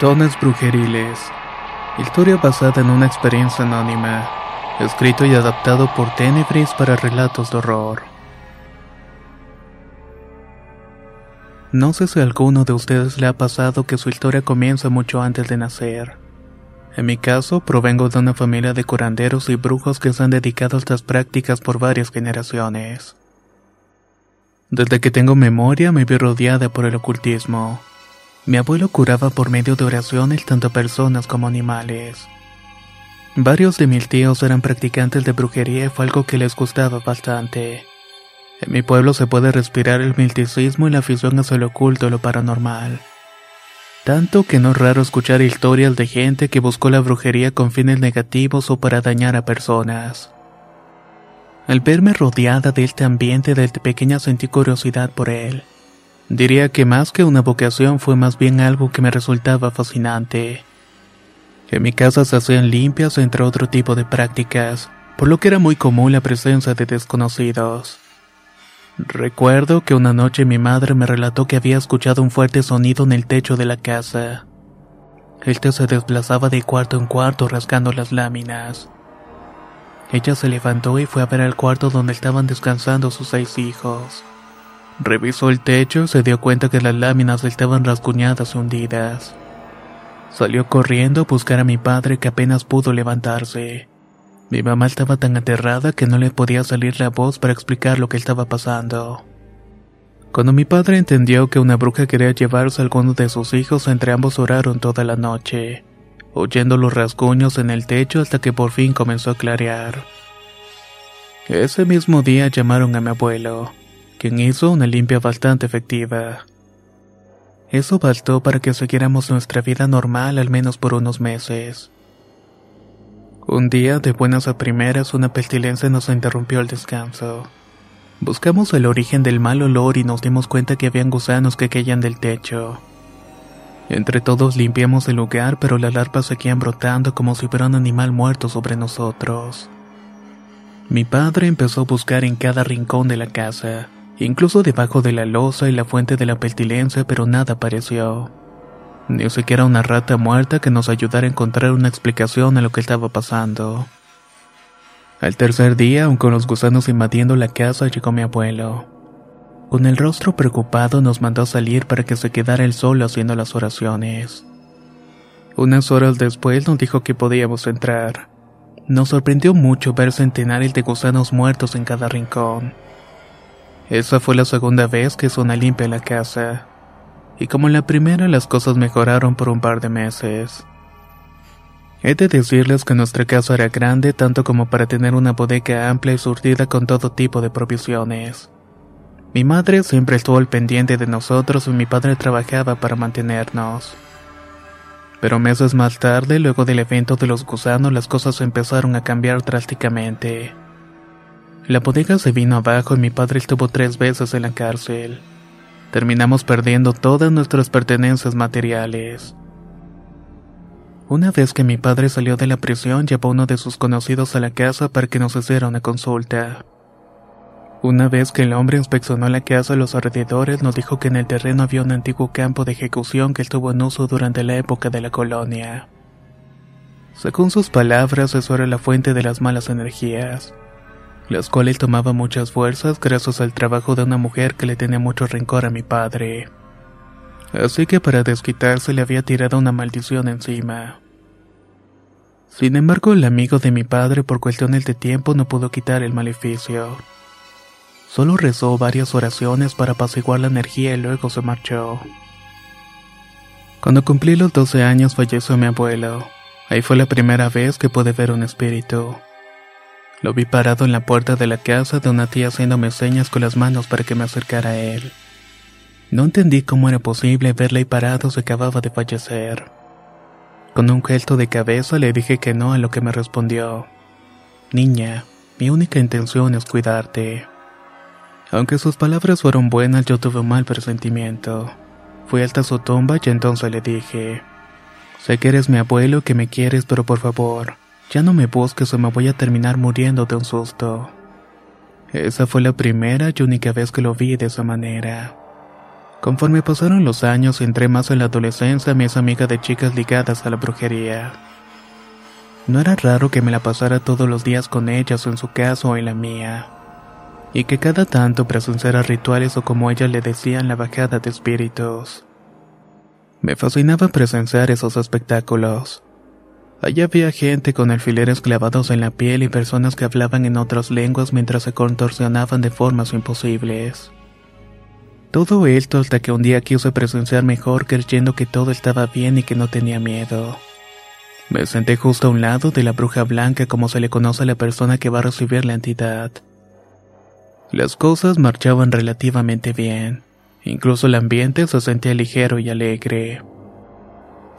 Dones Brujeriles. Historia basada en una experiencia anónima. Escrito y adaptado por Tenebris para relatos de horror. No sé si a alguno de ustedes le ha pasado que su historia comienza mucho antes de nacer. En mi caso, provengo de una familia de curanderos y brujos que se han dedicado a estas prácticas por varias generaciones. Desde que tengo memoria me vi rodeada por el ocultismo. Mi abuelo curaba por medio de oraciones tanto personas como animales. Varios de mis tíos eran practicantes de brujería y fue algo que les gustaba bastante. En mi pueblo se puede respirar el misticismo y la afición hacia lo oculto y lo paranormal. Tanto que no es raro escuchar historias de gente que buscó la brujería con fines negativos o para dañar a personas. Al verme rodeada de este ambiente desde pequeña sentí curiosidad por él. Diría que más que una vocación fue más bien algo que me resultaba fascinante. En mi casa se hacían limpias entre otro tipo de prácticas, por lo que era muy común la presencia de desconocidos. Recuerdo que una noche mi madre me relató que había escuchado un fuerte sonido en el techo de la casa. Este se desplazaba de cuarto en cuarto rasgando las láminas. Ella se levantó y fue a ver al cuarto donde estaban descansando sus seis hijos. Revisó el techo se dio cuenta que las láminas estaban rasguñadas y hundidas. Salió corriendo a buscar a mi padre que apenas pudo levantarse. Mi mamá estaba tan aterrada que no le podía salir la voz para explicar lo que estaba pasando. Cuando mi padre entendió que una bruja quería llevarse a alguno de sus hijos, entre ambos oraron toda la noche, oyendo los rasguños en el techo hasta que por fin comenzó a clarear. Ese mismo día llamaron a mi abuelo, quien hizo una limpia bastante efectiva. Eso bastó para que siguiéramos nuestra vida normal al menos por unos meses. Un día, de buenas a primeras, una pestilencia nos interrumpió el descanso. Buscamos el origen del mal olor y nos dimos cuenta que habían gusanos que caían del techo. Entre todos limpiamos el lugar, pero las larvas seguían brotando como si fuera un animal muerto sobre nosotros. Mi padre empezó a buscar en cada rincón de la casa, incluso debajo de la losa y la fuente de la pestilencia, pero nada apareció. Ni siquiera una rata muerta que nos ayudara a encontrar una explicación a lo que estaba pasando. Al tercer día, aun con los gusanos invadiendo la casa, llegó mi abuelo. Con el rostro preocupado nos mandó salir para que se quedara él solo haciendo las oraciones. Unas horas después nos dijo que podíamos entrar. Nos sorprendió mucho ver centenares de gusanos muertos en cada rincón. Esa fue la segunda vez que hizo limpia la casa. Y como en la primera las cosas mejoraron por un par de meses. He de decirles que nuestra casa era grande tanto como para tener una bodega amplia y surtida con todo tipo de provisiones. Mi madre siempre estuvo al pendiente de nosotros y mi padre trabajaba para mantenernos. Pero meses más tarde, luego del evento de los gusanos, las cosas empezaron a cambiar drásticamente. La bodega se vino abajo y mi padre estuvo tres veces en la cárcel. Terminamos perdiendo todas nuestras pertenencias materiales. Una vez que mi padre salió de la prisión, llevó a uno de sus conocidos a la casa para que nos hiciera una consulta. Una vez que el hombre inspeccionó la casa a los alrededores, nos dijo que en el terreno había un antiguo campo de ejecución que estuvo en uso durante la época de la colonia. Según sus palabras, eso era la fuente de las malas energías. Las cuales tomaba muchas fuerzas gracias al trabajo de una mujer que le tenía mucho rencor a mi padre. Así que para desquitarse le había tirado una maldición encima. Sin embargo, el amigo de mi padre por cuestiones de tiempo no pudo quitar el maleficio. Solo rezó varias oraciones para apaciguar la energía y luego se marchó. Cuando cumplí los 12 años falleció mi abuelo. Ahí fue la primera vez que pude ver un espíritu. Lo vi parado en la puerta de la casa de una tía haciéndome señas con las manos para que me acercara a él. No entendí cómo era posible verle ahí parado se acababa de fallecer. Con un gesto de cabeza le dije que no a lo que me respondió. Niña, mi única intención es cuidarte. Aunque sus palabras fueron buenas, yo tuve un mal presentimiento. Fui hasta su tumba y entonces le dije, sé que eres mi abuelo que me quieres, pero por favor, ya no me busques o me voy a terminar muriendo de un susto. Esa fue la primera y única vez que lo vi de esa manera. Conforme pasaron los años, entré más en la adolescencia, me amiga de chicas ligadas a la brujería. No era raro que me la pasara todos los días con ellas o en su casa o en la mía, y que cada tanto presenciara rituales o como ellas le decían la bajada de espíritus. Me fascinaba presenciar esos espectáculos. Allá había gente con alfileres clavados en la piel y personas que hablaban en otras lenguas mientras se contorsionaban de formas imposibles. Todo esto hasta que un día quise presenciar mejor creyendo que todo estaba bien y que no tenía miedo. Me senté justo a un lado de la bruja blanca como se le conoce a la persona que va a recibir la entidad. Las cosas marchaban relativamente bien, incluso el ambiente se sentía ligero y alegre.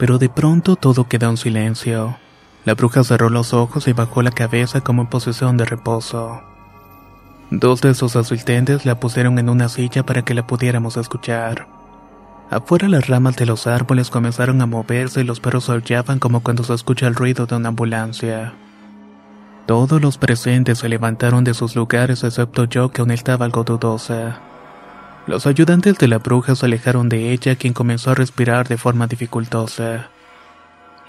Pero de pronto todo quedó en silencio. La bruja cerró los ojos y bajó la cabeza como en posición de reposo. Dos de sus asistentes la pusieron en una silla para que la pudiéramos escuchar. Afuera las ramas de los árboles comenzaron a moverse y los perros aullaban como cuando se escucha el ruido de una ambulancia. Todos los presentes se levantaron de sus lugares excepto yo que aún estaba algo dudosa. Los ayudantes de la bruja se alejaron de ella, quien comenzó a respirar de forma dificultosa.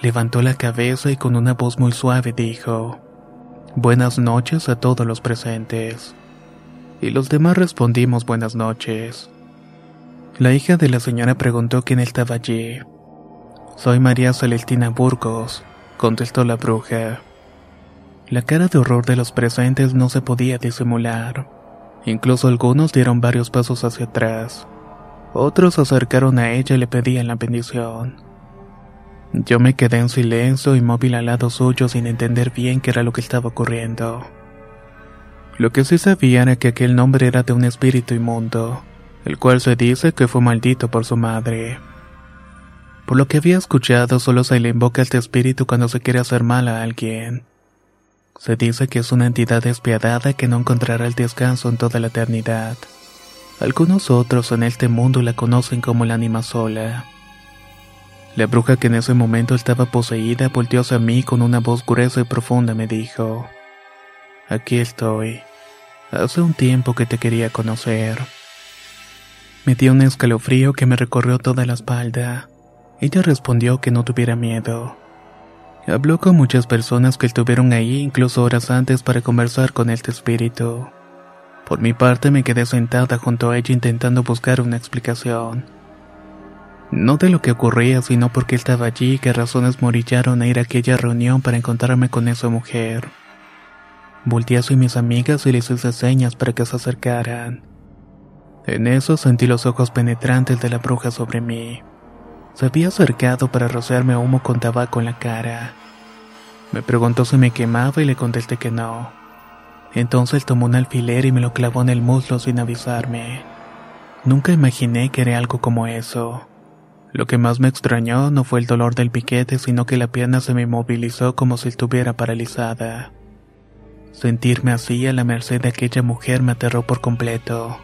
Levantó la cabeza y con una voz muy suave dijo, Buenas noches a todos los presentes. Y los demás respondimos buenas noches. La hija de la señora preguntó quién estaba allí. Soy María Celestina Burgos, contestó la bruja. La cara de horror de los presentes no se podía disimular. Incluso algunos dieron varios pasos hacia atrás. Otros se acercaron a ella y le pedían la bendición. Yo me quedé en silencio, inmóvil al lado suyo sin entender bien qué era lo que estaba ocurriendo. Lo que sí sabía era que aquel nombre era de un espíritu inmundo, el cual se dice que fue maldito por su madre. Por lo que había escuchado, solo se le invoca este espíritu cuando se quiere hacer mal a alguien. Se dice que es una entidad despiadada que no encontrará el descanso en toda la eternidad. Algunos otros en este mundo la conocen como la anima sola. La bruja que en ese momento estaba poseída volteó hacia mí con una voz gruesa y profunda me dijo, Aquí estoy. Hace un tiempo que te quería conocer. Me dio un escalofrío que me recorrió toda la espalda. Ella respondió que no tuviera miedo. Habló con muchas personas que estuvieron ahí incluso horas antes para conversar con este espíritu. Por mi parte me quedé sentada junto a ella intentando buscar una explicación. No de lo que ocurría, sino porque estaba allí y qué razones morillaron a ir a aquella reunión para encontrarme con esa mujer. Volté hacia mis amigas y les hice señas para que se acercaran. En eso sentí los ojos penetrantes de la bruja sobre mí. Se había acercado para rociarme humo con tabaco en la cara. Me preguntó si me quemaba y le contesté que no. Entonces tomó un alfiler y me lo clavó en el muslo sin avisarme. Nunca imaginé que era algo como eso. Lo que más me extrañó no fue el dolor del piquete, sino que la pierna se me movilizó como si estuviera paralizada. Sentirme así a la merced de aquella mujer me aterró por completo.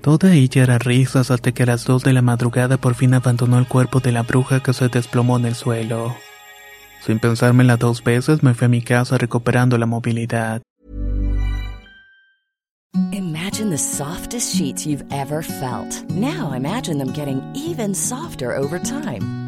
Toda ella era risas hasta que a las dos de la madrugada por fin abandonó el cuerpo de la bruja que se desplomó en el suelo. Sin pensármela dos veces me fui a mi casa recuperando la movilidad. Imagine the softest sheets you've ever felt. Now imagine them getting even softer over time.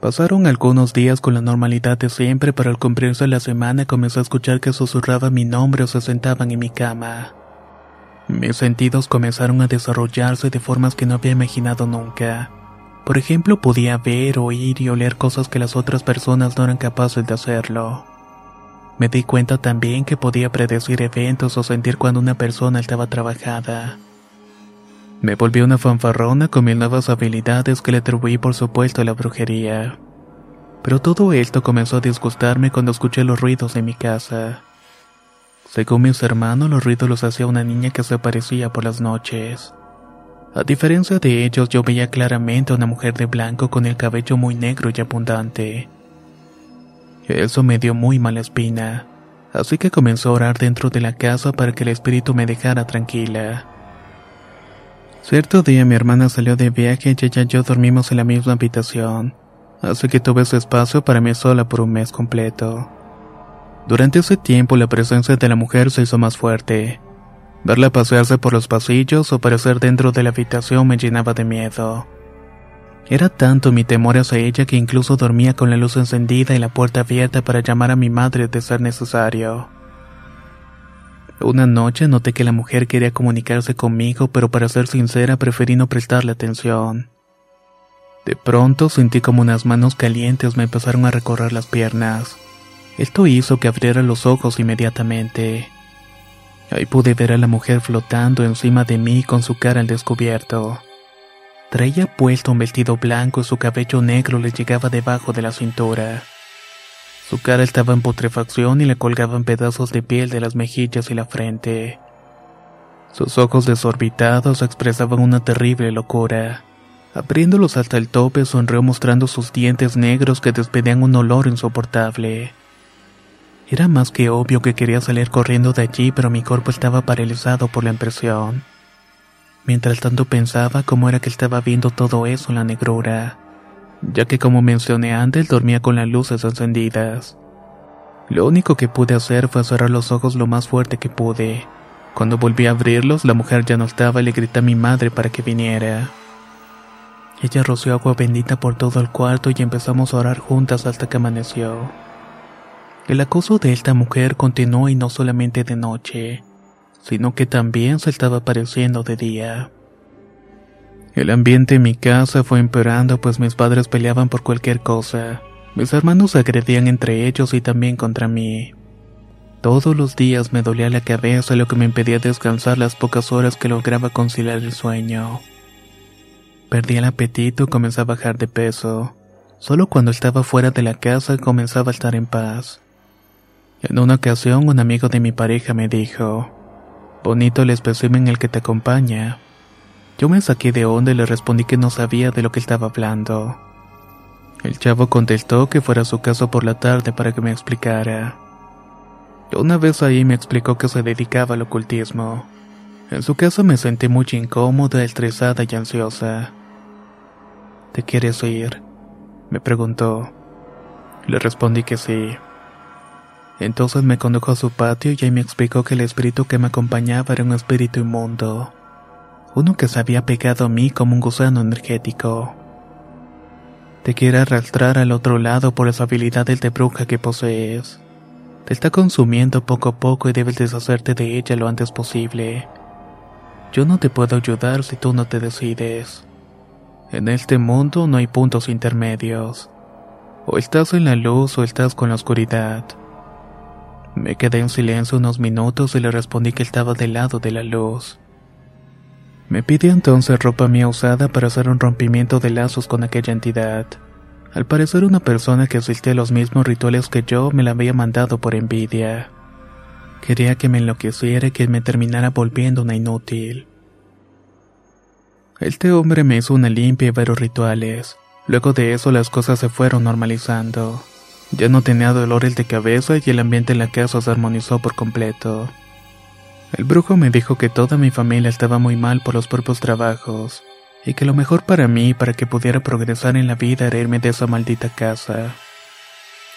Pasaron algunos días con la normalidad de siempre, pero al cumplirse la semana comencé a escuchar que susurraba mi nombre o se sentaban en mi cama. Mis sentidos comenzaron a desarrollarse de formas que no había imaginado nunca. Por ejemplo, podía ver, oír y oler cosas que las otras personas no eran capaces de hacerlo. Me di cuenta también que podía predecir eventos o sentir cuando una persona estaba trabajada. Me volví una fanfarrona con mil nuevas habilidades que le atribuí por supuesto a la brujería. Pero todo esto comenzó a disgustarme cuando escuché los ruidos de mi casa. Según mis hermanos, los ruidos los hacía una niña que se aparecía por las noches. A diferencia de ellos, yo veía claramente a una mujer de blanco con el cabello muy negro y abundante. Eso me dio muy mala espina, así que comenzó a orar dentro de la casa para que el espíritu me dejara tranquila. Cierto día mi hermana salió de viaje y ella y yo dormimos en la misma habitación, así que tuve su espacio para mí sola por un mes completo. Durante ese tiempo la presencia de la mujer se hizo más fuerte. Verla pasearse por los pasillos o aparecer dentro de la habitación me llenaba de miedo. Era tanto mi temor hacia ella que incluso dormía con la luz encendida y la puerta abierta para llamar a mi madre de ser necesario. Una noche noté que la mujer quería comunicarse conmigo, pero para ser sincera preferí no prestarle atención. De pronto sentí como unas manos calientes me empezaron a recorrer las piernas. Esto hizo que abriera los ojos inmediatamente. Ahí pude ver a la mujer flotando encima de mí con su cara al descubierto. Traía puesto un vestido blanco y su cabello negro le llegaba debajo de la cintura. Su cara estaba en putrefacción y le colgaban pedazos de piel de las mejillas y la frente. Sus ojos desorbitados expresaban una terrible locura. Abriéndolos hasta el tope, sonrió mostrando sus dientes negros que despedían un olor insoportable. Era más que obvio que quería salir corriendo de allí, pero mi cuerpo estaba paralizado por la impresión. Mientras tanto pensaba cómo era que estaba viendo todo eso en la negrura, ya que como mencioné antes dormía con las luces encendidas. Lo único que pude hacer fue cerrar los ojos lo más fuerte que pude. Cuando volví a abrirlos, la mujer ya no estaba y le grité a mi madre para que viniera. Ella roció agua bendita por todo el cuarto y empezamos a orar juntas hasta que amaneció. El acoso de esta mujer continuó y no solamente de noche sino que también se estaba apareciendo de día. El ambiente en mi casa fue empeorando pues mis padres peleaban por cualquier cosa. Mis hermanos agredían entre ellos y también contra mí. Todos los días me dolía la cabeza lo que me impedía descansar las pocas horas que lograba conciliar el sueño. Perdí el apetito y comencé a bajar de peso. Solo cuando estaba fuera de la casa comenzaba a estar en paz. En una ocasión un amigo de mi pareja me dijo, Bonito el espécimen el que te acompaña. Yo me saqué de onda y le respondí que no sabía de lo que estaba hablando. El chavo contestó que fuera a su casa por la tarde para que me explicara. Una vez ahí me explicó que se dedicaba al ocultismo. En su casa me sentí muy incómoda, estresada y ansiosa. ¿Te quieres ir? Me preguntó. Le respondí que sí. Entonces me condujo a su patio y ahí me explicó que el espíritu que me acompañaba era un espíritu inmundo, uno que se había pegado a mí como un gusano energético. Te quiere arrastrar al otro lado por esa habilidad de bruja que posees. Te está consumiendo poco a poco y debes deshacerte de ella lo antes posible. Yo no te puedo ayudar si tú no te decides. En este mundo no hay puntos intermedios. O estás en la luz o estás con la oscuridad. Me quedé en silencio unos minutos y le respondí que estaba del lado de la luz. Me pidió entonces ropa mía usada para hacer un rompimiento de lazos con aquella entidad. Al parecer una persona que asistía a los mismos rituales que yo me la había mandado por envidia. Quería que me enloqueciera y que me terminara volviendo una inútil. Este hombre me hizo una limpia y varios rituales. Luego de eso las cosas se fueron normalizando. Ya no tenía dolores de cabeza y el ambiente en la casa se armonizó por completo. El brujo me dijo que toda mi familia estaba muy mal por los propios trabajos, y que lo mejor para mí, para que pudiera progresar en la vida, era irme de esa maldita casa.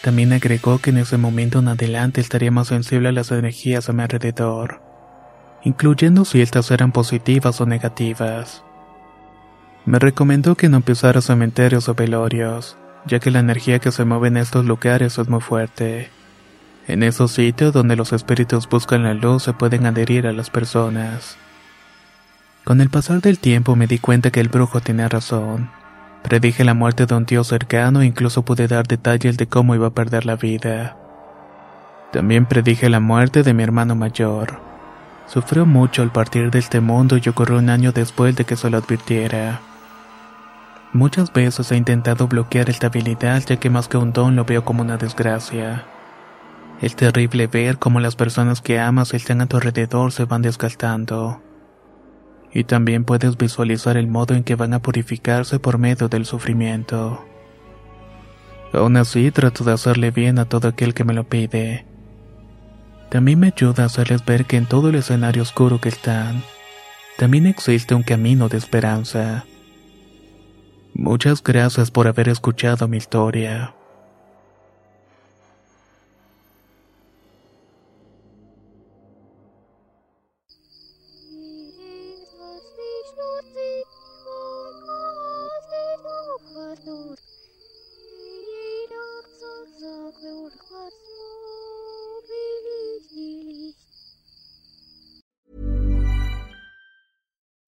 También agregó que en ese momento en adelante estaría más sensible a las energías a mi alrededor, incluyendo si estas eran positivas o negativas. Me recomendó que no pisara cementerios o velorios, ya que la energía que se mueve en estos lugares es muy fuerte. En esos sitios donde los espíritus buscan la luz se pueden adherir a las personas. Con el pasar del tiempo me di cuenta que el brujo tenía razón. Predije la muerte de un tío cercano e incluso pude dar detalles de cómo iba a perder la vida. También predije la muerte de mi hermano mayor. Sufrió mucho al partir de este mundo y ocurrió un año después de que se lo advirtiera. Muchas veces he intentado bloquear esta habilidad ya que más que un don lo veo como una desgracia. Es terrible ver cómo las personas que amas están a tu alrededor se van desgastando. Y también puedes visualizar el modo en que van a purificarse por medio del sufrimiento. Aún así trato de hacerle bien a todo aquel que me lo pide. También me ayuda a hacerles ver que en todo el escenario oscuro que están, también existe un camino de esperanza. Muchas gracias por haber escuchado mi historia.